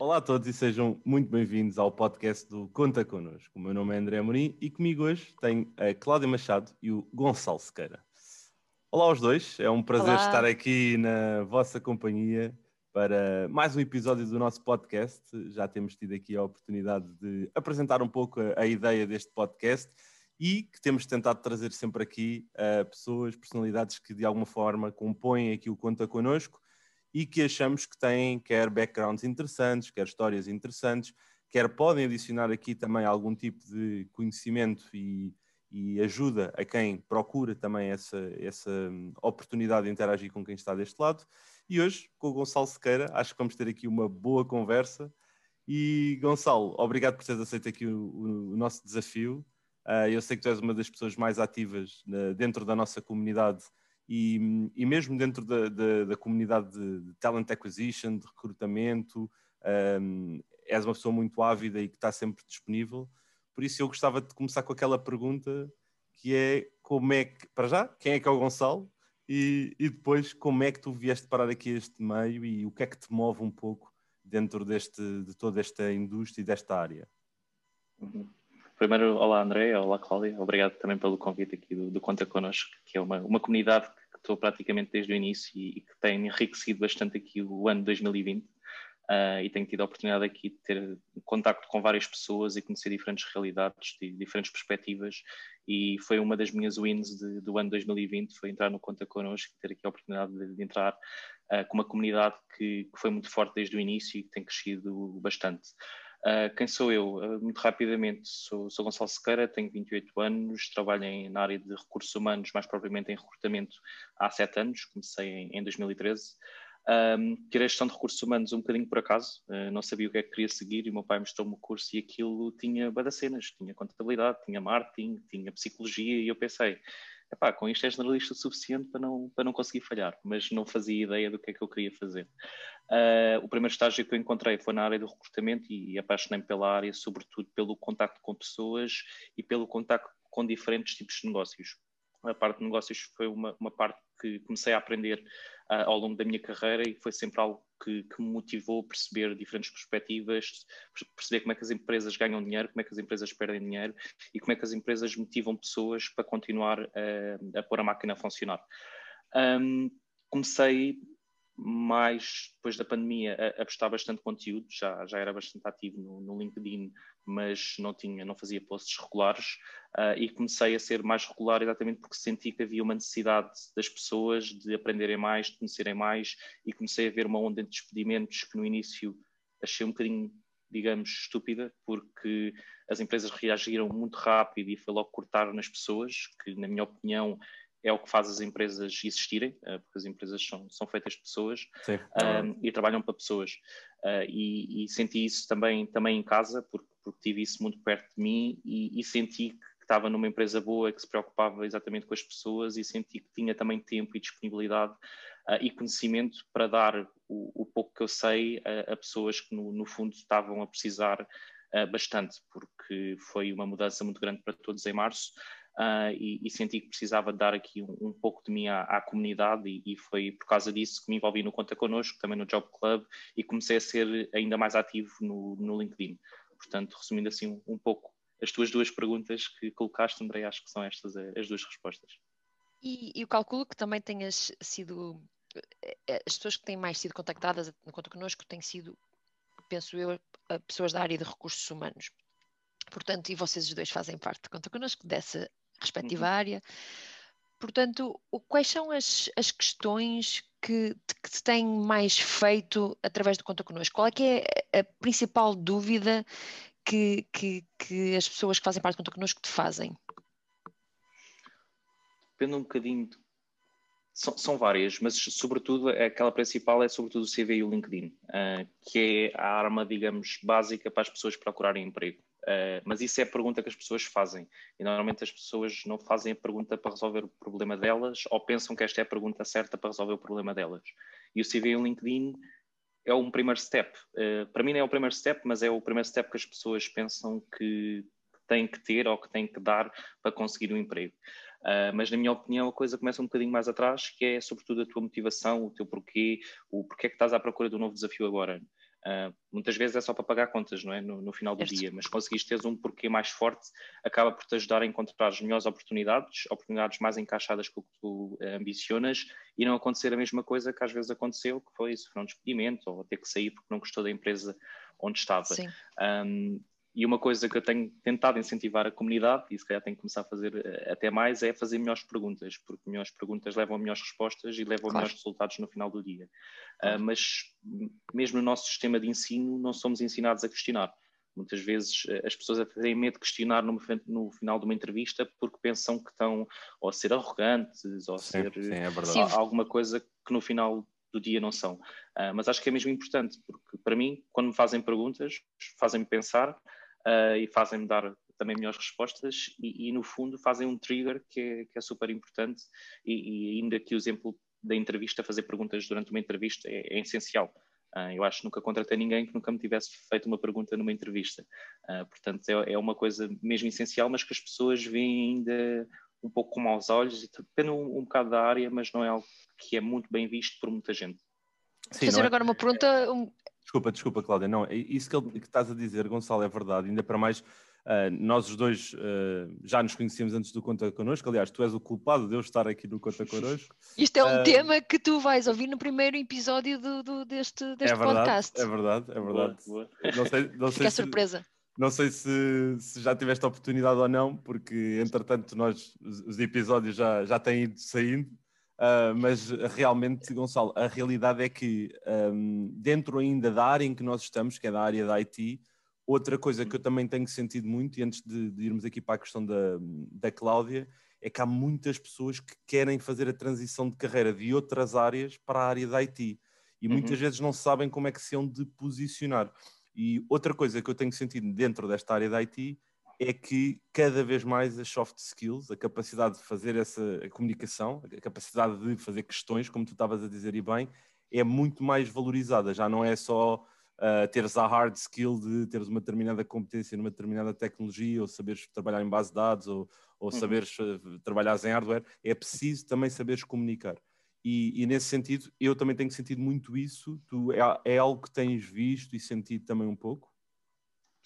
Olá a todos e sejam muito bem-vindos ao podcast do Conta Connosco. O meu nome é André Amorim e comigo hoje tenho a Cláudia Machado e o Gonçalo Sequeira. Olá aos dois, é um prazer Olá. estar aqui na vossa companhia para mais um episódio do nosso podcast. Já temos tido aqui a oportunidade de apresentar um pouco a, a ideia deste podcast e que temos tentado trazer sempre aqui uh, pessoas, personalidades que de alguma forma compõem aqui o Conta Connosco e que achamos que têm quer backgrounds interessantes, quer histórias interessantes, quer podem adicionar aqui também algum tipo de conhecimento e, e ajuda a quem procura também essa, essa oportunidade de interagir com quem está deste lado. E hoje, com o Gonçalo Sequeira, acho que vamos ter aqui uma boa conversa. E Gonçalo, obrigado por teres aceito aqui o, o, o nosso desafio. Uh, eu sei que tu és uma das pessoas mais ativas uh, dentro da nossa comunidade e, e mesmo dentro da, da, da, comunidade de talent acquisition, de recrutamento, um, és uma pessoa muito ávida e que está sempre disponível. Por isso eu gostava de começar com aquela pergunta que é como é que, para já, quem é que é o Gonçalo? E, e depois como é que tu vieste parar aqui este meio e o que é que te move um pouco dentro deste, de toda esta indústria e desta área? Primeiro, olá André, olá Cláudia, obrigado também pelo convite aqui do, do Conta Connosco, que é uma, uma comunidade estou praticamente desde o início e, que tem enriquecido bastante aqui o ano 2020 uh, ah, e tenho tido a oportunidade aqui de ter contacto com várias pessoas e conhecer diferentes realidades, de diferentes perspectivas e foi uma das minhas wins de, do ano 2020, foi entrar no Conta Connosco ter aqui a oportunidade de, de entrar uh, com uma comunidade que, que foi muito forte desde o início e que tem crescido bastante. Uh, quem sou eu? Uh, muito rapidamente, sou, sou Gonçalo Sequeira, tenho 28 anos, trabalho em, na área de recursos humanos, mais propriamente em recrutamento, há 7 anos, comecei em, em 2013. Um, tirei gestão de recursos humanos um bocadinho por acaso, uh, não sabia o que é que queria seguir e o meu pai mostrou-me o curso e aquilo tinha badacenas, tinha contabilidade, tinha marketing, tinha psicologia e eu pensei, epá, com isto é generalista o suficiente para não, para não conseguir falhar, mas não fazia ideia do que é que eu queria fazer. Uh, o primeiro estágio que eu encontrei foi na área do recrutamento e, e apaixonei-me pela área, sobretudo pelo contacto com pessoas e pelo contacto com diferentes tipos de negócios. A parte de negócios foi uma, uma parte que comecei a aprender uh, ao longo da minha carreira e foi sempre algo que, que, me motivou a perceber diferentes perspectivas, perceber como é que as empresas ganham dinheiro, como é que as empresas perdem dinheiro e como é que as empresas motivam pessoas para continuar a, a pôr a máquina a funcionar. Um, comecei mais depois da pandemia a, a postar bastante conteúdo, já, já era bastante ativo no, no LinkedIn, mas não tinha, não fazia posts regulares. Uh, e comecei a ser mais regular exatamente porque senti que havia uma necessidade das pessoas de aprenderem mais, de conhecerem mais e comecei a ver uma onda de despedimentos que no início achei um bocadinho, digamos, estúpida, porque as empresas reagiram muito rápido e foi logo cortar nas pessoas, que na minha opinião é o que faz as empresas existirem, uh, porque as empresas são, são feitas de pessoas um, e trabalham para pessoas. Uh, e, e, senti isso também, também em casa, porque, porque tive isso muito perto de mim e, e, senti que estava numa empresa boa, que se preocupava exatamente com as pessoas e senti que tinha também tempo e disponibilidade uh, e conhecimento para dar o, o, pouco que eu sei a, a pessoas que, no, no, fundo, estavam a precisar bastante, porque foi uma mudança muito grande para todos em março uh, e, e, senti que precisava dar aqui um, um pouco de mim à, à comunidade e, e, foi por causa disso que me envolvi no Conta Connosco, também no Job Club e comecei a ser ainda mais ativo no, no LinkedIn. Portanto, resumindo assim um, um, pouco as tuas duas perguntas que colocaste, André, acho que são estas as duas respostas. E, e o calculo que também tenhas sido, eh, eh, as pessoas que têm mais sido contactadas no Conta Connosco têm sido, penso eu, pessoas da área de recursos humanos. Portanto, e vocês os dois fazem parte, conta connosco, dessa respectiva uhum. área. Portanto, quais são as, as questões que, que se têm mais feito através do Conta Connosco? Qual é que é a principal dúvida que, que, que as pessoas que fazem parte do Conta Connosco te fazem? Depende um bocadinho. São, são, várias, mas sobretudo aquela principal é sobretudo o CV e o LinkedIn, uh, que é a arma, digamos, básica para as pessoas procurarem emprego. Uh, mas isso é a pergunta que as pessoas fazem. E normalmente as pessoas não fazem a pergunta para resolver o problema delas ou pensam que esta é a pergunta certa para resolver o problema delas. E o CV e o LinkedIn é um primeiro step. Uh, para mim não é o primeiro step, mas é o primeiro step que as pessoas pensam que têm que ter ou que têm que dar para conseguir um emprego. Uh, mas na minha opinião a coisa começa um bocadinho mais atrás, que é sobretudo a tua motivação, o teu porquê, o porquê é que estás à procura de um novo desafio agora. Uh, muitas vezes é só para pagar contas, não é? No, no final do dia, mas conseguiste ter um porquê mais forte, acaba por te ajudar a encontrar as melhores oportunidades, oportunidades mais encaixadas com o que tu uh, ambicionas e não acontecer a mesma coisa que às vezes aconteceu, que foi um despedimento ou ter que sair porque não gostou da empresa onde estava. Um, e uma coisa que eu tenho tentado incentivar a comunidade, e se calhar tenho que começar a fazer uh, até mais, é fazer melhores perguntas, porque melhores perguntas levam a melhores respostas e levam claro. a melhores resultados no final do dia. Uh, mas mesmo no nosso sistema de ensino, não somos ensinados a questionar. Muitas vezes uh, as pessoas têm medo de questionar no, no, final de uma entrevista porque pensam que estão ou a ser arrogantes ou a ser sim, é alguma coisa que no final do dia não são. Uh, mas acho que é mesmo importante, porque para mim, quando me fazem perguntas, fazem-me pensar uh, e fazem-me dar também melhores respostas e, e, no fundo fazem um trigger que é, que é super importante e, e, ainda que o exemplo da entrevista, fazer perguntas durante uma entrevista é, é essencial. Uh, eu acho que nunca contratei ninguém que nunca me tivesse feito uma pergunta numa entrevista. Uh, portanto, é, é, uma coisa mesmo essencial, mas que as pessoas veem ainda um pouco com maus olhos, e depende um, um bocado da área, mas não é algo que é muito bem visto por muita gente. Sim, fazer é? agora uma pergunta. Desculpa, desculpa, Cláudia. Não, isso que, ele, que estás a dizer, Gonçalo, é verdade. Ainda para mais, uh, nós os dois uh, já nos conhecíamos antes do Conta Connosco. Aliás, tu és o culpado de eu estar aqui no Conta Connosco. Isto é um uh, tema que tu vais ouvir no primeiro episódio do, do deste, deste é verdade, podcast. É verdade, é verdade. Boa, boa. Não sei, não Fica sei surpresa. Não sei se, se, já tiveste a oportunidade ou não, porque entretanto nós, os episódios já, já têm ido saindo. Uh, mas realmente, Gonçalo, a realidade é que um, dentro ainda da área em que nós estamos, que é da área da IT, outra coisa que eu também tenho sentido muito, e antes de, de irmos aqui para a questão da, da Cláudia, é que há muitas pessoas que querem fazer a transição de carreira de outras áreas para a área da IT e uhum. muitas vezes não sabem como é que se hão de posicionar. E outra coisa que eu tenho sentido dentro desta área da IT é que cada vez mais as soft skills, a capacidade de fazer essa comunicação, a capacidade de fazer questões, como tu estavas a dizer e bem, é muito mais valorizada. Já não é só uh, teres a hard skill de teres uma determinada competência numa determinada tecnologia, ou saberes trabalhar em base de dados, ou, ou uhum. saberes uh, trabalhar em hardware. É preciso também saberes comunicar. E, e, nesse sentido, eu também tenho sentido muito isso. Tu, é, é algo que tens visto e sentido também um pouco?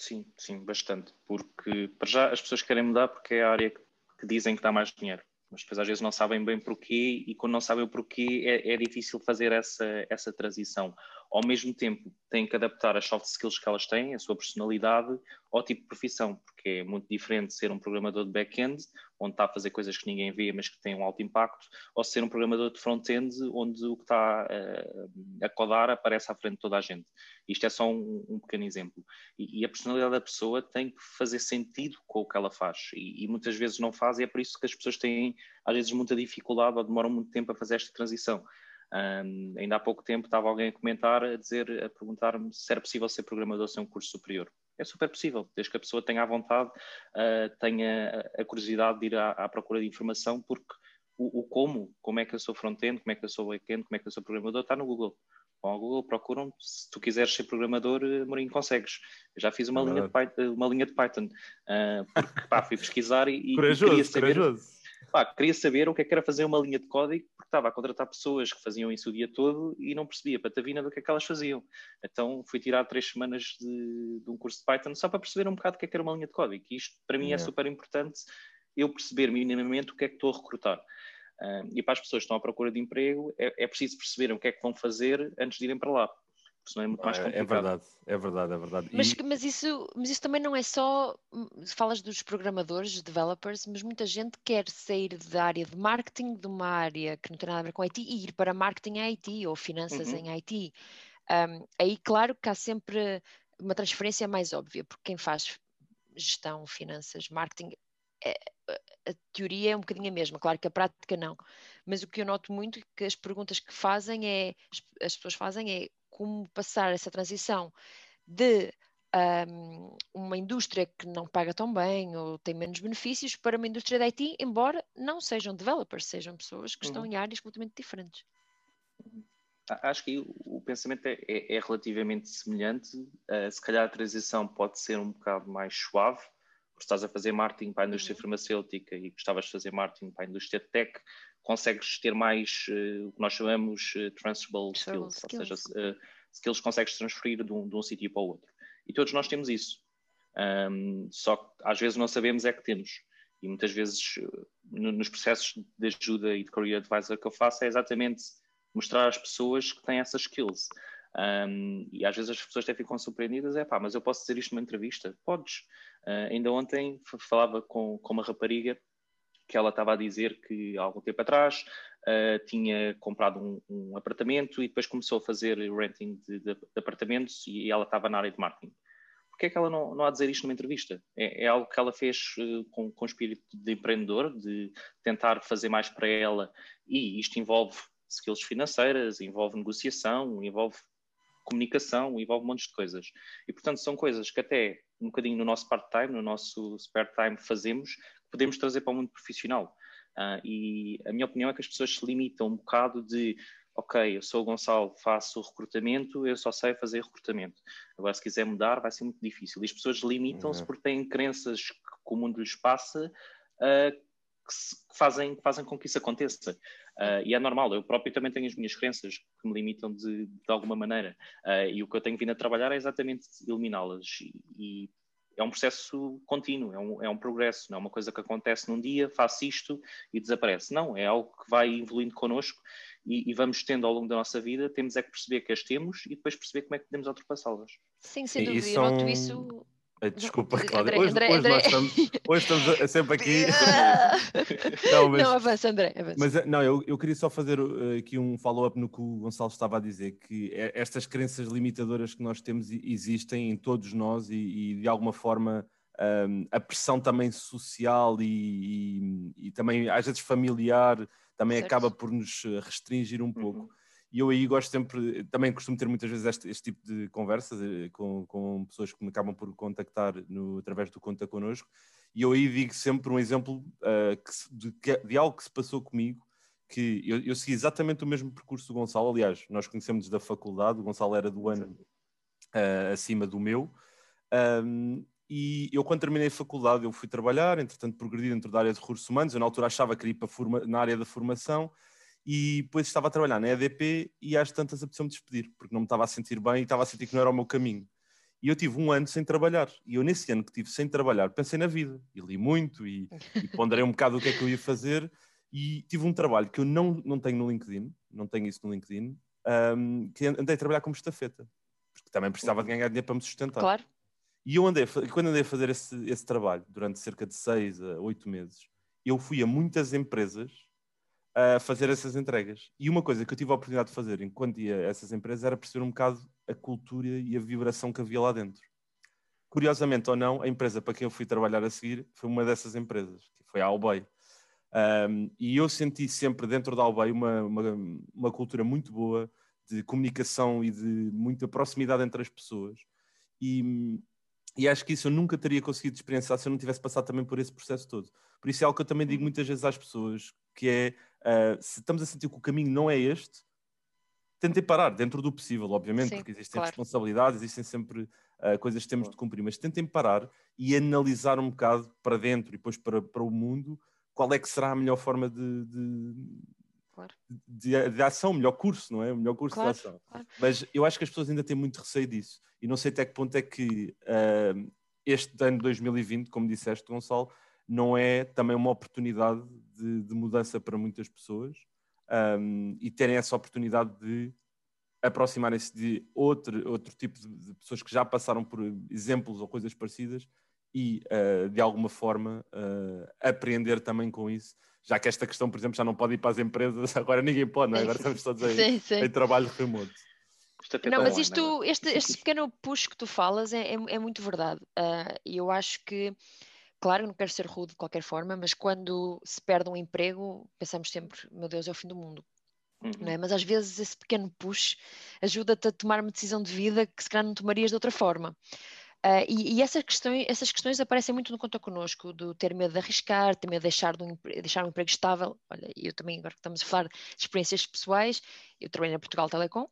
Sim, sim, bastante. Porque para já as pessoas querem mudar porque é a área que, dizem que dá mais dinheiro. Mas depois às vezes não sabem bem porquê e quando não sabem o porquê é, é difícil fazer essa, essa transição ao mesmo tempo têm que adaptar as soft skills que elas têm, a sua personalidade, ao tipo de profissão, porque é muito diferente ser um programador de back-end, onde está a fazer coisas que ninguém vê, mas que têm um alto impacto, ou ser um programador de front-end, onde o que está uh, a codar aparece à frente de toda a gente. Isto é só um, um pequeno exemplo. E, e, a personalidade da pessoa tem que fazer sentido com o que ela faz, e, e muitas vezes não faz, e é por isso que as pessoas têm, às vezes, muita dificuldade ou demoram muito tempo a fazer esta transição. Um, ainda há pouco tempo estava alguém a comentar, a dizer, a perguntar-me se era possível ser programador sem um curso superior. É super possível, desde que a pessoa tenha a vontade, uh, tenha a curiosidade de ir à, à procura de informação, porque o, o, como, como é que eu sou front-end, como é que eu sou back-end, como é que eu sou programador, está no Google. Ao Google, procuram, se tu quiseres ser programador, eh, Mourinho, consegues. Eu já fiz uma, é linha, de Python, uma linha de Python, uh, porque pá, fui pesquisar e, corajoso, queria saber... Corajoso Pá, queria saber o que, é que era fazer uma linha de código, porque estava a contratar pessoas que faziam isso o dia todo e não percebia patavina do que é que elas faziam. Então fui tirar três semanas de, de um curso de Python só para perceber um bocado o que é que era uma linha de código. E isto para mim é super importante eu perceber minimamente o que é que estou a recrutar. Uh, e para as pessoas que estão à procura de emprego, é, é preciso perceberem o que é que vão fazer antes de irem para lá senão é muito mais complicado. É verdade, é verdade, é verdade. Mas, e... mas, isso, mas isso também não é só, falas dos programadores, developers, mas muita gente quer sair da área de marketing, de uma área que não tem nada a ver com IT, e ir para marketing em IT ou finanças uhum. em IT. Um, aí, claro que há sempre uma transferência mais óbvia, porque quem faz gestão, finanças, marketing, é, a teoria é um bocadinho a mesma, claro que a prática não. Mas o que eu noto muito é que as perguntas que fazem é, as pessoas fazem é como passar essa transição de um, uma indústria que não paga tão bem ou tem menos benefícios para uma indústria de IT, embora não sejam developers, sejam pessoas que estão uhum. em áreas completamente diferentes. Acho que o pensamento é, é, é relativamente semelhante. Uh, se calhar a transição pode ser um bocado mais suave, porque estás a fazer marketing para a indústria uhum. farmacêutica e gostavas de fazer marketing para a indústria tech, consegues ter mais uh, o que nós chamamos uh, transferable skills, skills, ou seja, uh, skills que consegues transferir de um, de um sítio para o outro. E todos nós temos isso. Um, só que às vezes não sabemos é que temos. E muitas vezes nos processos de ajuda e de career advisor que eu faço é exatamente mostrar às pessoas que têm essas skills. Um, e às vezes as pessoas até ficam surpreendidas, é pá, mas eu posso dizer isto numa entrevista? Podes. Uh, ainda ontem falava com, com uma rapariga que ela estava a dizer que há algum tempo atrás uh, tinha comprado um, um, apartamento e depois começou a fazer renting de, de, de apartamentos e ela estava na área de marketing. Porquê é que ela não, não há a dizer isto numa entrevista? É, é algo que ela fez uh, com, com espírito de empreendedor, de tentar fazer mais para ela e isto envolve skills financeiras, envolve negociação, envolve comunicação, envolve um monte de coisas. E, portanto, são coisas que até um bocadinho no nosso part-time, no nosso spare time fazemos, podemos trazer para o mundo profissional. Uh, e a minha opinião é que as pessoas se limitam um bocado de ok, eu sou o Gonçalo, faço recrutamento, eu só sei fazer recrutamento. Agora, se quiser mudar, vai ser muito difícil. E as pessoas limitam-se uhum. porque têm crenças que o mundo lhes passa uh, que, se, que, fazem, que fazem com que isso aconteça. Uh, e é normal, eu próprio também tenho as minhas crenças que me limitam de, de alguma maneira. Uh, e o que eu tenho vindo a trabalhar é exatamente eliminá-las. E, e é um processo contínuo, é um, é um progresso, não é uma coisa que acontece num dia, faço isto e desaparece. Não, é algo que vai evoluindo connosco e, e, vamos tendo ao longo da nossa vida, temos é que perceber que as temos e depois perceber como é que podemos ultrapassá-las. Sim, sem dúvida, eu noto isso Desculpa, Cláudia. Hoje, André, hoje, André. Estamos, hoje estamos sempre aqui. não, mas, não, avança, André. Avança. Mas eh, não, eu, eu queria só fazer uh, aqui um follow-up no que o Gonçalo estava a dizer, que é, estas crenças limitadoras que nós temos existem em todos nós e, e de alguma forma um, a pressão também social e, e, e, também às vezes familiar também certo. acaba por nos restringir um pouco. Uhum. E eu aí gosto sempre, também costumo ter muitas vezes este, este tipo de conversas eh, com, com, pessoas que me acabam por contactar no, através do Conta Connosco, e eu aí digo sempre um exemplo uh, que, de, de, algo que se passou comigo, que eu, eu, segui exatamente o mesmo percurso do Gonçalo, aliás, nós conhecemos da faculdade, o Gonçalo era do ano uh, acima do meu, um, e eu quando terminei a faculdade eu fui trabalhar, entretanto progredi dentro da área de recursos humanos, eu na altura achava que iria para forma, na área da formação, e depois estava a trabalhar na EDP e às tantas apeteceu-me despedir, porque não me estava a sentir bem e estava a sentir que não era o meu caminho. E eu tive um ano sem trabalhar. E eu, nesse ano que tive sem trabalhar, pensei na vida. E li muito e, e ponderei um bocado o que é que eu ia fazer. E tive um trabalho que eu não, não tenho no LinkedIn, não tenho isso no LinkedIn, um, que andei a trabalhar como estafeta. Porque também precisava de ganhar dinheiro para me sustentar. Claro. E eu andei, quando andei a fazer esse, esse trabalho, durante cerca de seis a oito meses, eu fui a muitas empresas a fazer essas entregas. E uma coisa que eu tive a oportunidade de fazer enquanto ia a essas empresas era perceber um bocado a cultura e a vibração que havia lá dentro. Curiosamente ou não, a empresa para quem eu fui trabalhar a seguir foi uma dessas empresas, que foi a Albay. Um, e eu senti sempre dentro da Albay uma, uma, uma, cultura muito boa de comunicação e de muita proximidade entre as pessoas. E, e acho que isso eu nunca teria conseguido experienciar se eu não tivesse passado também por esse processo todo. Por isso é algo que eu também digo muitas vezes às pessoas, que é Uh, se estamos a sentir que o caminho não é este, tentem parar, dentro do possível, obviamente, Sim, porque existem claro. responsabilidades, existem sempre uh, coisas que temos de cumprir, mas tentem parar e analisar um bocado para dentro e depois para, para o mundo qual é que será a melhor forma de, de, claro. de, de ação, o melhor curso, não é? O melhor curso claro, de ação. Mas eu acho que as pessoas ainda têm muito receio disso e não sei até que ponto é que uh, este ano de 2020, como disseste, Gonçalo, não é também uma oportunidade de, de mudança para muitas pessoas um, e terem essa oportunidade de aproximarem-se de outro, outro tipo de, de, pessoas que já passaram por exemplos ou coisas parecidas e, uh, de alguma forma, uh, aprender também com isso, já que esta questão, por exemplo, já não pode ir para as empresas, agora ninguem pode, não é? Agora estamos todos aí, sim, sim. em trabalho remoto. É não, mas isto, este, este pequeno push que tu falas é, é, é muito verdade. Uh, e eu acho que Claro, não quero ser rude de qualquer forma, mas quando se perde um emprego, pensamos sempre, meu Deus, é o fim do mundo. Uhum. É? Mas às vezes esse pequeno push ajuda-te a tomar uma decisão de vida que se calhar não tomarias de outra forma. Uh, e, e essas, questões, essas questões aparecem muito no Conta Connosco, do ter medo de arriscar, ter medo de deixar, de um, deixar um emprego estável. Olha, eu também, agora que estamos a falar de experiências pessoais, eu trabalhei na Portugal Telecom,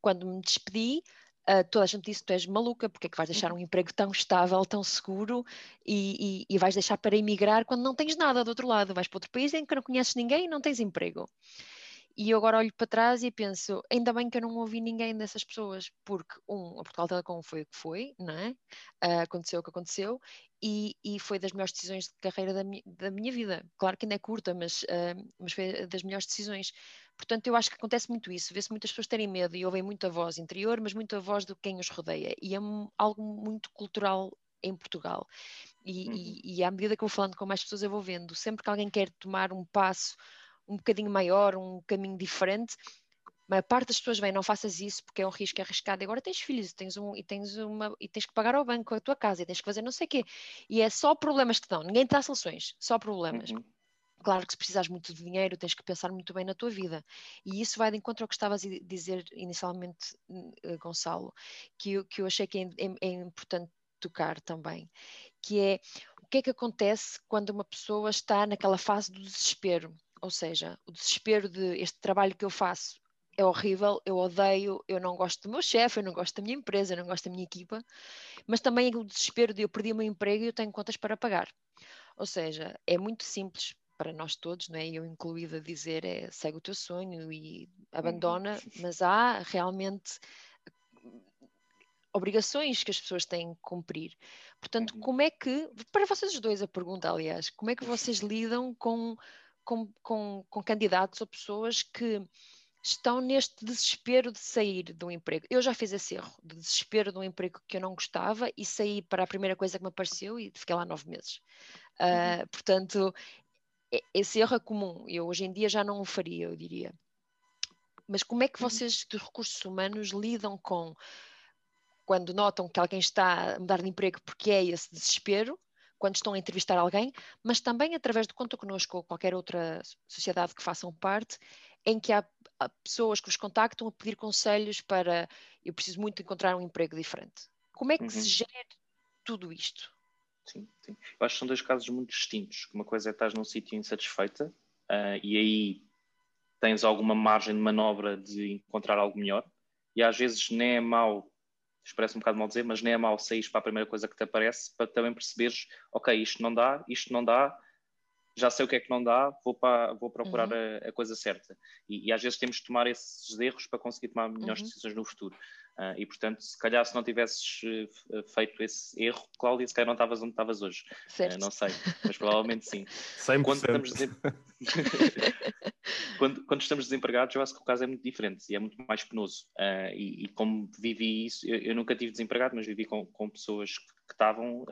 quando me despedi, Uh, toda a gente disse tu és maluca, porque é que vais deixar um uhum. emprego tão estável, tão seguro e, e, e, vais deixar para emigrar quando não tens nada do outro lado, vais para outro país em que não conheces ninguém e não tens emprego. E eu agora olho para trás e penso, ainda bem que eu não ouvi ninguém dessas pessoas, porque, um, a Portugal Telecom foi o que foi, não é? Uh, aconteceu o que aconteceu, e, e, foi das melhores decisões de carreira da, mi, da minha vida. Claro que ainda é curta, mas, uh, mas foi das melhores decisões. Portanto, eu acho que acontece muito isso. Vê-se muitas pessoas terem medo e ouvem muita voz interior, mas muita voz de quem os rodeia. E é algo muito cultural em Portugal. E, uhum. e, e à medida que eu vou falando com mais pessoas, eu vou vendo, sempre que alguém quer tomar um passo um bocadinho maior, um caminho diferente, a parte das pessoas vem, não faças isso porque é um risco arriscado. Agora tens filhos tens um, e, tens uma, e tens que pagar ao banco a tua casa e tens que fazer não sei o quê. E é só problemas que dão, ninguém te dá soluções, só problemas. Uhum. Claro que se precisares muito de dinheiro, tens que pensar muito bem na tua vida. E isso vai de encontro ao que estavas a dizer inicialmente, eh, Gonçalo, que eu, que eu achei que é, é, é importante tocar também, que é o que é que acontece quando uma pessoa está naquela fase do desespero ou seja, o desespero de este trabalho que eu faço é horrível, eu odeio, eu não gosto do meu chefe, eu não gosto da minha empresa, eu não gosto da minha equipa, mas também o desespero de eu perdi o meu emprego e eu tenho contas para pagar. Ou seja, é muito simples para nós todos, não é? eu incluída, dizer é segue o teu sonho e abandona, uhum. mas há realmente obrigações que as pessoas têm que cumprir. Portanto, uhum. como é que, para vocês dois a pergunta, aliás, como é que vocês lidam com com, com, com candidatos ou pessoas que estão neste desespero de sair de um emprego. Eu já fiz esse erro, de desespero de um emprego que eu não gostava e saí para a primeira coisa que me apareceu e fiquei lá nove meses. Uh, Portanto, esse erro é comum. Eu hoje em dia já não o faria, eu diria. Mas como é que uhum. vocês de recursos humanos lidam com quando notam que alguém está a mudar de emprego porque é esse desespero quando estão a entrevistar alguém, mas também através do Conta Connosco ou qualquer outra sociedade que façam parte, em que há, pessoas que vos contactam a pedir conselhos para eu preciso muito encontrar um emprego diferente. Como é que uhum. se gera tudo isto? Sim, sim. Eu acho que são dois casos muito distintos. Uma coisa é estar num sítio insatisfeita uh, e aí tens alguma margem de manobra de encontrar algo melhor. E às vezes nem é mau parece um bocado mal dizer, mas nem é mal sair para a primeira coisa que te aparece para também perceberes, ok, isto não dá, isto não dá, já sei o que é que não dá, vou, para, vou procurar uhum. a, a, coisa certa. E, e, às vezes temos de tomar esses erros para conseguir tomar melhores uhum. decisões no futuro. Uh, e portanto, se calhar se não tivesses uh, feito esse erro, Cláudia, se calhar não estavas onde estavas hoje. Uh, não sei, mas provavelmente sim. 100%. Quando estamos, desem... quando, quando, estamos desempregados, eu acho que o caso é muito diferente e é muito mais penoso. E, e, como vivi isso, eu, eu, nunca tive desempregado, mas vivi com, com pessoas que, estavam,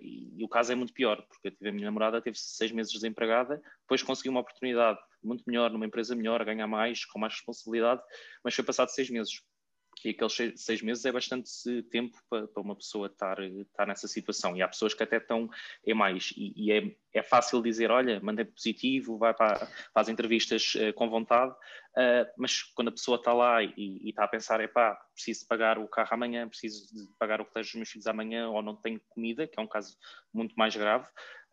e, e, o caso é muito pior, porque eu tive a minha namorada, teve seis meses desempregada, depois conseguiu uma oportunidade muito melhor, numa empresa melhor, ganhar mais, com mais responsabilidade, mas foi passado seis meses e aqueles seis meses é bastante tempo para, para uma pessoa estar, estar nessa situação. E há pessoas que até estão em mais. E, e é, é fácil dizer: olha, mantém positivo, vai para, faz entrevistas uh, com vontade, uh, mas quando a pessoa está lá e, e está a pensar: é pá, preciso pagar o carro amanhã, preciso de pagar o colégio dos meus filhos amanhã, ou não tenho comida, que é um caso muito mais grave.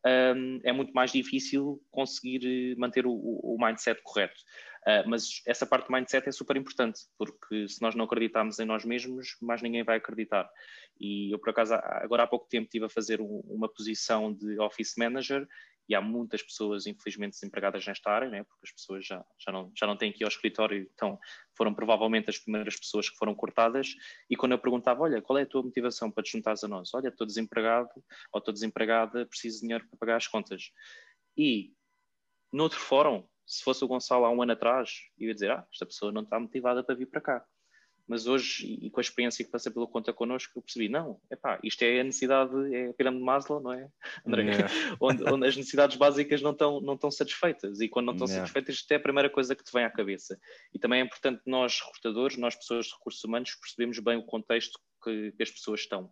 Um, é muito mais difícil conseguir manter o, o mindset correto. Uh, mas essa parte do mindset é super importante, porque se nós não acreditarmos em nós mesmos, mais ninguém vai acreditar. E eu, por acaso, agora há pouco tempo estive a fazer um, uma posição de office manager e há muitas pessoas, infelizmente, desempregadas nesta área, né? porque as pessoas já, já, não, já não têm que ir ao escritório, então foram provavelmente as primeiras pessoas que foram cortadas. E quando eu perguntava, olha, qual é a tua motivação para te juntares a nós? Olha, estou desempregado ou estou desempregada, preciso de dinheiro para pagar as contas. E, noutro fórum, se fosse o Gonçalo há um ano atrás, eu ia dizer, ah, esta pessoa não está motivada para vir para cá. Mas hoje, e com a experiência que passei pela conta connosco, eu percebi, não, epá, isto é a necessidade, é a pirâmide de Maslow, não é, André? Yeah. onde, onde, as necessidades básicas não estão, não estão satisfeitas. E quando não estão yeah. satisfeitas, isto é a primeira coisa que te vem à cabeça. E também é importante nós, recrutadores, nós pessoas de recursos humanos, percebemos bem o contexto que, que as pessoas estão,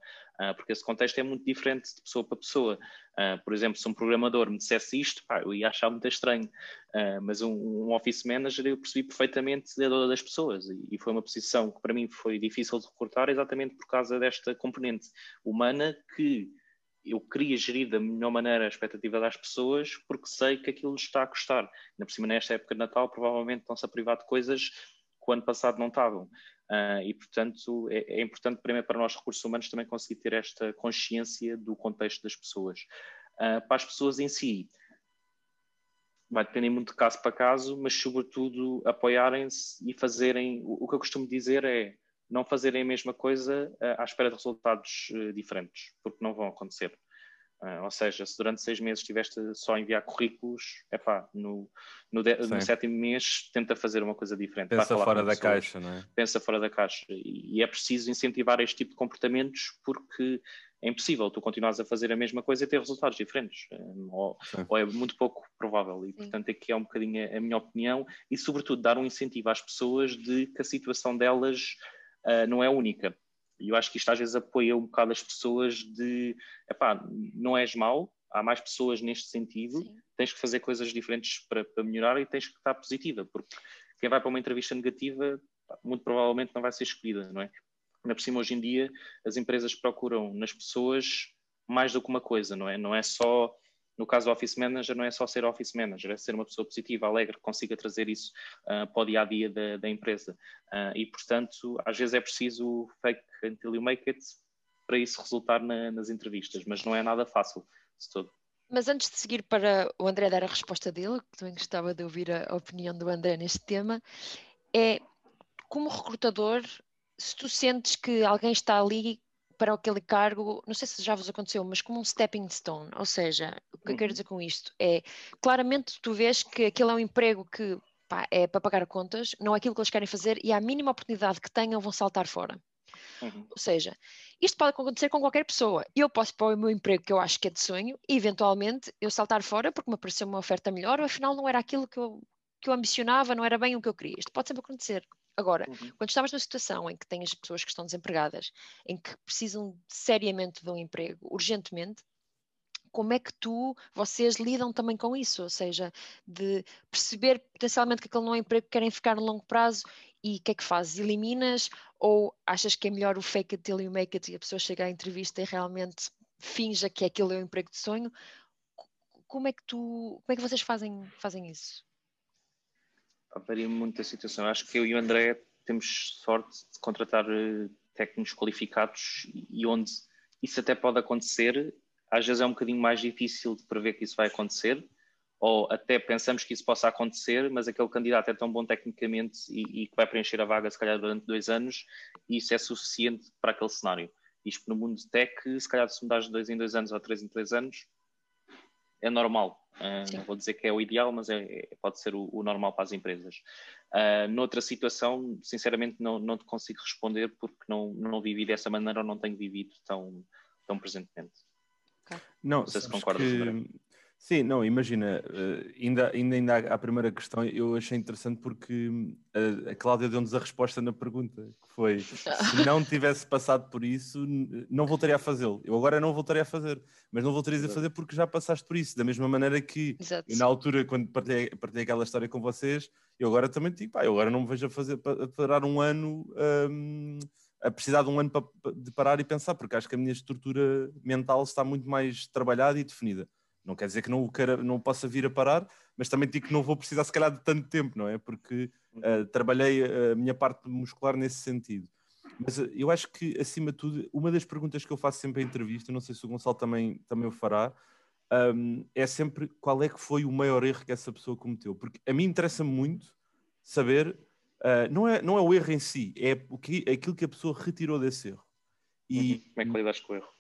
porque esse contexto é muito diferente de pessoa para pessoa. Uh, por exemplo, se um programador me dissesse isto, pá, eu ia achar muito estranho, uh, mas um, um, office manager eu percebi perfeitamente a dor das pessoas e, foi uma posição que para mim foi difícil de recortar exatamente por causa desta componente humana que eu queria gerir da melhor maneira a expectativa das pessoas porque sei que aquilo lhes está a custar. Ainda por cima, nesta época de Natal, provavelmente estão-se a privar de coisas que o ano passado não estavam. Uh, e, portanto, é, é, importante primeiro para nós, recursos humanos, também conseguir ter esta consciência do contexto das pessoas. Uh, para as pessoas em si, vai depender muito de caso para caso, mas sobretudo apoiarem-se e fazerem. O, que eu costumo dizer é não fazerem a mesma coisa à espera de resultados diferentes, porque não vão acontecer. Uh, ou seja, se durante seis meses estiveste só a enviar currículos, é pá, no, no, no, sétimo mês tenta fazer uma coisa diferente. Pensa fora da caixa, não é? Pensa fora da caixa. E, e, é preciso incentivar este tipo de comportamentos porque é impossível tu continuares a fazer a mesma coisa e ter resultados diferentes. Um, ou, ou, é muito pouco provável. E, portanto, aqui é um bocadinho a minha opinião e, sobretudo, dar um incentivo às pessoas de que a situação delas uh, não é única e eu acho que isto às vezes apoia um bocado as pessoas de, epá, não és mau, há mais pessoas neste sentido, Sim. tens que fazer coisas diferentes para, para, melhorar e tens que estar positiva, porque quem vai para uma entrevista negativa, muito provavelmente não vai ser escolhida, não é? Na por cima, hoje em dia, as empresas procuram nas pessoas mais do que uma coisa, não é? Não é só no caso do Office Manager, não é só ser Office Manager, é ser uma pessoa positiva, alegre, que consiga trazer isso uh, para o dia a dia da, da empresa. Uh, e, portanto, às vezes é preciso fake until you make it para isso resultar na, nas entrevistas, mas não é nada fácil de todo. Mas antes de seguir para o André dar a resposta dele, que também gostava de ouvir a opinião do André neste tema, é como recrutador, se tu sentes que alguém está ali para aquele cargo, não sei se já vos aconteceu, mas como um stepping stone, ou seja, o que eu quero uhum. dizer com isto é, claramente tu vês que aquele é um emprego que pá, é para pagar contas, não é aquilo que eles querem fazer e à mínima oportunidade que tenham vão saltar fora. Uhum. Ou seja, isto pode acontecer com qualquer pessoa. Eu posso pôr o meu emprego que eu acho que é de sonho e eventualmente eu saltar fora porque me apareceu uma oferta melhor ou afinal não era aquilo que eu, que eu ambicionava, não era bem o que eu queria. Isto pode sempre acontecer. Agora, uhum. quando estamos numa situação em que tens pessoas que estão desempregadas, em que precisam seriamente de um emprego, urgentemente, como é que tu, vocês lidam também com isso? Ou seja, de perceber potencialmente que aquele não é um emprego que querem ficar no longo prazo e o que é que fazes? Eliminas ou achas que é melhor o fake it till you make it e a pessoa chega à entrevista e realmente finja que aquele é o emprego de sonho? Como é que tu, como é que vocês fazem, fazem isso? Varia muito a situação. Acho que eu e o André temos sorte de contratar eh, técnicos qualificados e onde isso até pode acontecer, às vezes é um bocadinho mais difícil de prever que isso vai acontecer, ou até pensamos que isso possa acontecer, mas aquele candidato é tão bom tecnicamente e, e que vai preencher a vaga se calhar durante dois anos, e isso é suficiente para aquele cenário. Isto no mundo de tech, se calhar se mudares de dois em dois anos ou três em três anos, é normal. Uh, não vou dizer que é o ideal, mas é, é pode ser o, o, normal para as empresas. Uh, noutra situação, sinceramente, não, não te consigo responder porque não, não vivi dessa maneira ou não tenho vivido tão, tão presentemente. Okay. Não, não sei se concordas. Que... Sim, não, imagina, uh, ainda, ainda, ainda à primeira questão eu achei interessante porque uh, a Cláudia deu-nos a resposta na pergunta, que foi, se não tivesse passado por isso, não voltaria a fazê-lo. Eu agora não voltaria a fazer, mas não voltarias a fazer porque já passaste por isso, da mesma maneira que eu, na altura, quando partilhei, partilhei aquela história com vocês, eu agora também digo, pá, eu agora não me vejo a fazer, a parar um ano... Um, a precisar de um ano para, de parar e pensar, porque acho que a minha estrutura mental está muito mais trabalhada e definida. Não quer dizer que não, queira, não possa vir a parar, mas também digo que não vou precisar, se calhar, de tanto tempo, não é? Porque uh, trabalhei a minha parte muscular nesse sentido. Mas uh, eu acho que, acima de tudo, uma das perguntas que eu faço sempre em entrevista, não sei se o Gonçalo também, também o fará, um, é sempre qual é que foi o maior erro que essa pessoa cometeu. Porque a mim interessa muito saber, uh, não, é, não é o erro em si, é o que, aquilo que a pessoa retirou desse erro. E, uhum. Como é que lidaste com o erro?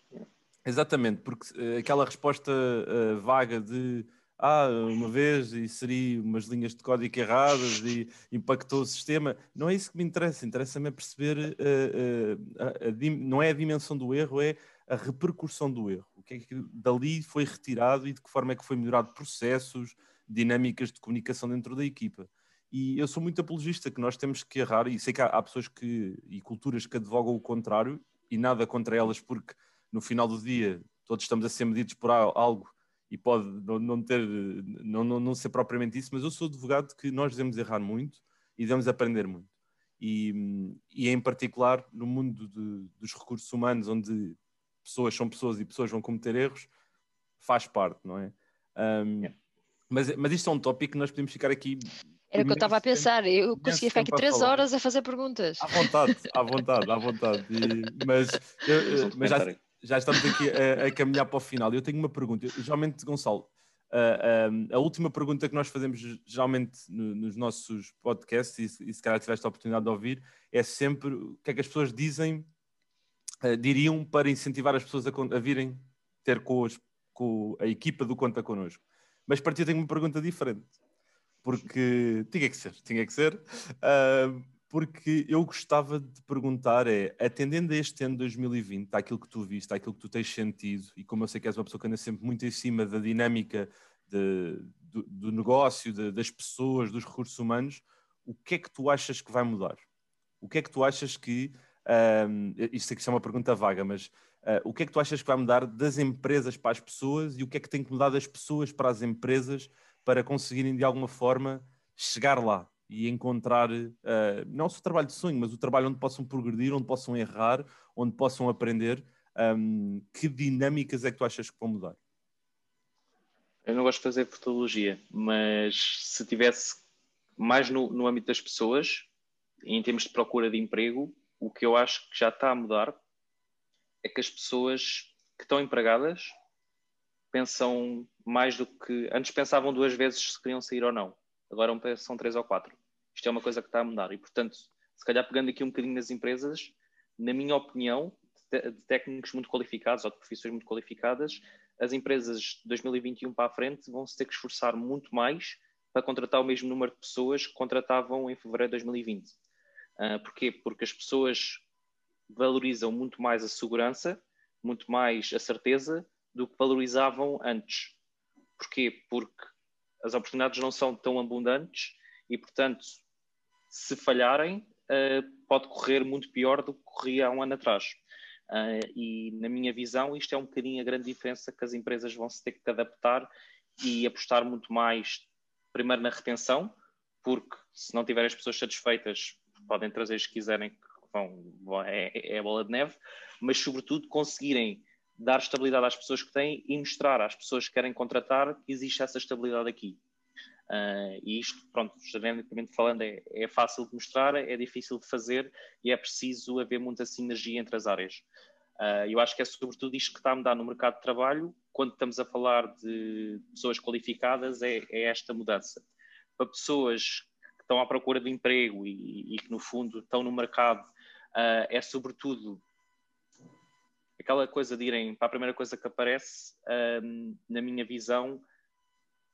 Exatamente, porque uh, aquela resposta uh, vaga de ah, uma vez e seria umas linhas de código erradas e impactou o sistema, não é isso que me interessa, interessa-me perceber, uh, a, a, não é a dimensão do erro, é a repercussão do erro, o que é que dali foi retirado e de que forma é que foi melhorado processos, dinâmicas de comunicação dentro da equipa. E eu sou muito apologista que nós temos que errar, e sei que há, há pessoas que, e culturas que advogam o contrário, e nada contra elas, porque no final do dia todos estamos a ser medidos por algo e pode não, ter, não, não, não, ser propriamente isso, mas eu sou advogado que nós devemos errar muito e devemos aprender muito. E, e em particular no mundo de, dos recursos humanos, onde pessoas são pessoas e pessoas vão cometer erros, faz parte, não é? Um, mas, mas isto é um tópico que nós podemos ficar aqui era o que eu estava a pensar, eu conseguia ficar aqui três horas a fazer perguntas. À vontade, à vontade, à vontade. E, mas, eu, mas já, já estamos aqui a, a, caminhar para o final. Eu tenho uma pergunta. geralmente, Gonçalo, Uh, uh, a última pergunta que nós fazemos geralmente no, nos nossos podcasts, e, e se calhar tiveste a oportunidade de ouvir, é sempre o que é que as pessoas dizem, uh, diriam para incentivar as pessoas a, a virem ter com, os, com, a equipa do Conta Connosco. Mas para ti eu tenho uma pergunta diferente, porque tinha que ser, tinha que ser, porque eu gostava de perguntar é, atendendo a este ano de 2020, àquilo que tu viste, àquilo que tu tens sentido, e como eu sei que és uma pessoa que anda sempre muito em cima da dinâmica de, do, do, negócio, de, das pessoas, dos recursos humanos, o que é que tu achas que vai mudar? O que é que tu achas que, um, isto aqui é uma pergunta vaga, mas uh, o que é que tu achas que vai mudar das empresas para as pessoas e o que é que tem que mudar das pessoas para as empresas para conseguirem de alguma forma chegar lá? E encontrar uh, não só o trabalho de sonho, mas o trabalho onde possam progredir, onde possam errar, onde possam aprender. Um, que dinâmicas é que tu achas que vão mudar? Eu não gosto de fazer fotologia, mas se tivesse mais no, no âmbito das pessoas, em termos de procura de emprego, o que eu acho que já está a mudar é que as pessoas que estão empregadas pensam mais do que antes pensavam duas vezes se queriam sair ou não. Agora são três ou quatro. Isto é uma coisa que está a mudar. E, portanto, se calhar pegando aqui um bocadinho nas empresas, na minha opinião, de técnicos muito qualificados ou de profissões muito qualificadas, as empresas de 2021 para a frente vão se ter que esforçar muito mais para contratar o mesmo número de pessoas que contratavam em fevereiro de 2020. Uh, ah, porquê? Porque as pessoas valorizam muito mais a segurança, muito mais a certeza do que valorizavam antes. Porquê? Porque as oportunidades não são tão abundantes e, portanto, se falharem, uh, pode correr muito pior do que corria há um ano atrás. Uh, e, na minha visão, isto é um bocadinho a grande diferença que as empresas vão se ter que adaptar e apostar muito mais, primeiro, na retenção, porque se não tiverem as pessoas satisfeitas, podem trazer as que quiserem, que vão, é, é bola de neve, mas, sobretudo, conseguirem dar estabilidade às pessoas que têm e mostrar às pessoas que querem contratar que existe essa estabilidade aqui. Uh, e isto, pronto, genericamente falando, é, é, fácil de mostrar, é difícil de fazer e é preciso haver muita sinergia entre as áreas. Uh, eu acho que é sobretudo isto que está a mudar no mercado de trabalho, quando estamos a falar de pessoas qualificadas, é, é esta mudança. Para pessoas que estão à procura de emprego e, e que, no fundo, estão no mercado, uh, é sobretudo aquela coisa de irem para a primeira coisa que aparece, na minha visão,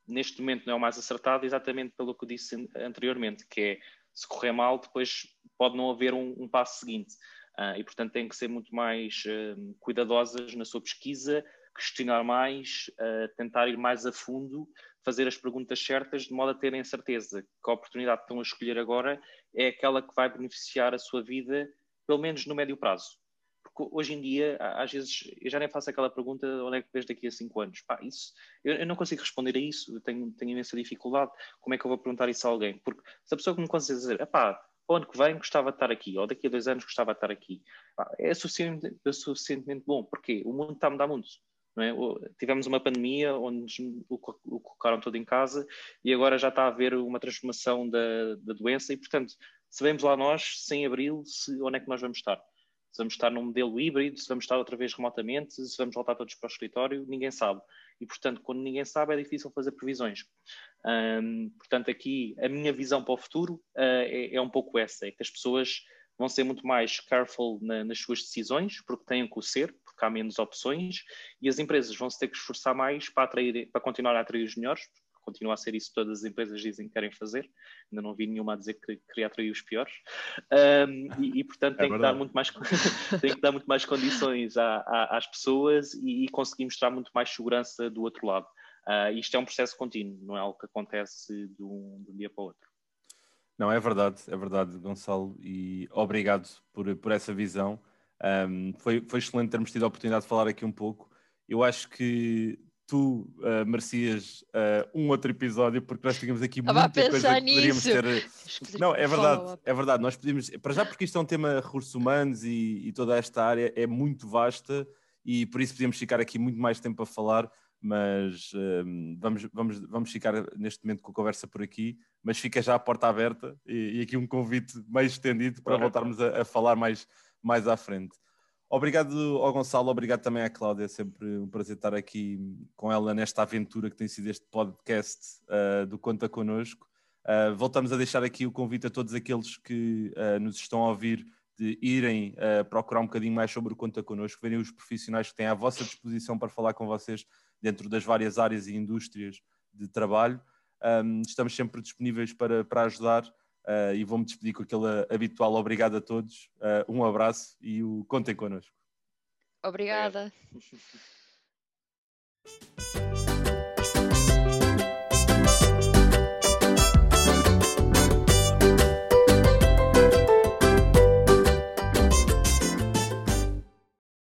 neste momento não é o mais acertado, exatamente pelo que disse anteriormente, que é se correr mal, depois pode não haver um, um passo seguinte. Uh, e, portanto, têm que ser muito mais uh, cuidadosas na sua pesquisa, questionar mais, uh, tentar ir mais a fundo, fazer as perguntas certas, de modo a terem certeza que a oportunidade que estão a escolher agora é aquela que vai beneficiar a sua vida, pelo menos no médio prazo hoje em dia, às vezes, eu já nem faço aquela pergunta onde é que vês daqui a 5 anos. Pá, isso, eu, eu, não consigo responder a isso, tenho, tenho imensa dificuldade. Como é que eu vou perguntar isso a alguém? Porque se a pessoa que me consegue dizer, pá, ano que vem gostava de estar aqui, ou daqui a dois anos gostava de estar aqui, pá, é, suficientemente, é suficientemente bom, porque o mundo está a mudar muito. É? Tivemos uma pandemia onde o, o colocaram todo em casa e agora já está a haver uma transformação da, da doença e, portanto, sabemos lá nós, sem abril, se, onde é que nós vamos estar se vamos estar num modelo híbrido, se vamos estar outra vez remotamente, se vamos voltar todos para o escritório, ninguém sabe. E, portanto, quando ninguém sabe, é difícil fazer previsões. Portanto, aqui, a minha visão para o futuro uh, é, é, um pouco essa: é que as pessoas vão ser muito mais careful na, nas suas decisões, porque têm que o ser, porque há menos opções, e as empresas vão se ter que esforçar mais para, atrair, para continuar a atrair os melhores, continua a ser isso que todas as empresas dizem que querem fazer. Ainda não vi nenhuma a dizer que queria atrair os piores. Um, e, e, portanto, é tem, que dar muito mais, tem que dar muito mais condições à, à, às pessoas e, e, conseguir mostrar muito mais segurança do outro lado. Uh, isto é um processo contínuo, não é algo que acontece de um, de um dia para o outro. Não, é verdade, é verdade, Gonçalo, e obrigado por, por essa visão. Um, foi, foi excelente termos tido a oportunidade de falar aqui um pouco. Eu acho que tu uh, merecias uh, um outro episódio, porque nós tínhamos aqui Estava muita coisa que poderíamos ter. Não, é verdade, é verdade. Nós podíamos, para já porque isto é um tema recursos humanos e, e, toda esta área é muito vasta e por isso podíamos ficar aqui muito mais tempo a falar, mas uh, vamos, vamos, vamos ficar neste momento com a conversa por aqui, mas fica já a porta aberta e, e aqui um convite mais estendido para voltarmos a, a falar mais, mais à frente. Obrigado ao Gonçalo, obrigado também à Cláudia, é sempre um prazer estar aqui com ela nesta aventura que tem sido este podcast uh, do Conta Connosco. Uh, voltamos a deixar aqui o convite a todos aqueles que uh, nos estão a ouvir de irem procurar um bocadinho mais sobre o Conta Connosco, verem os profissionais que têm à vossa disposição para falar com vocês dentro das várias áreas e indústrias de trabalho. Um, estamos sempre disponíveis para, para ajudar e vou-me despedir com aquele obrigado obrigado a todos, uh, um abraço e o contem connosco. Obrigada.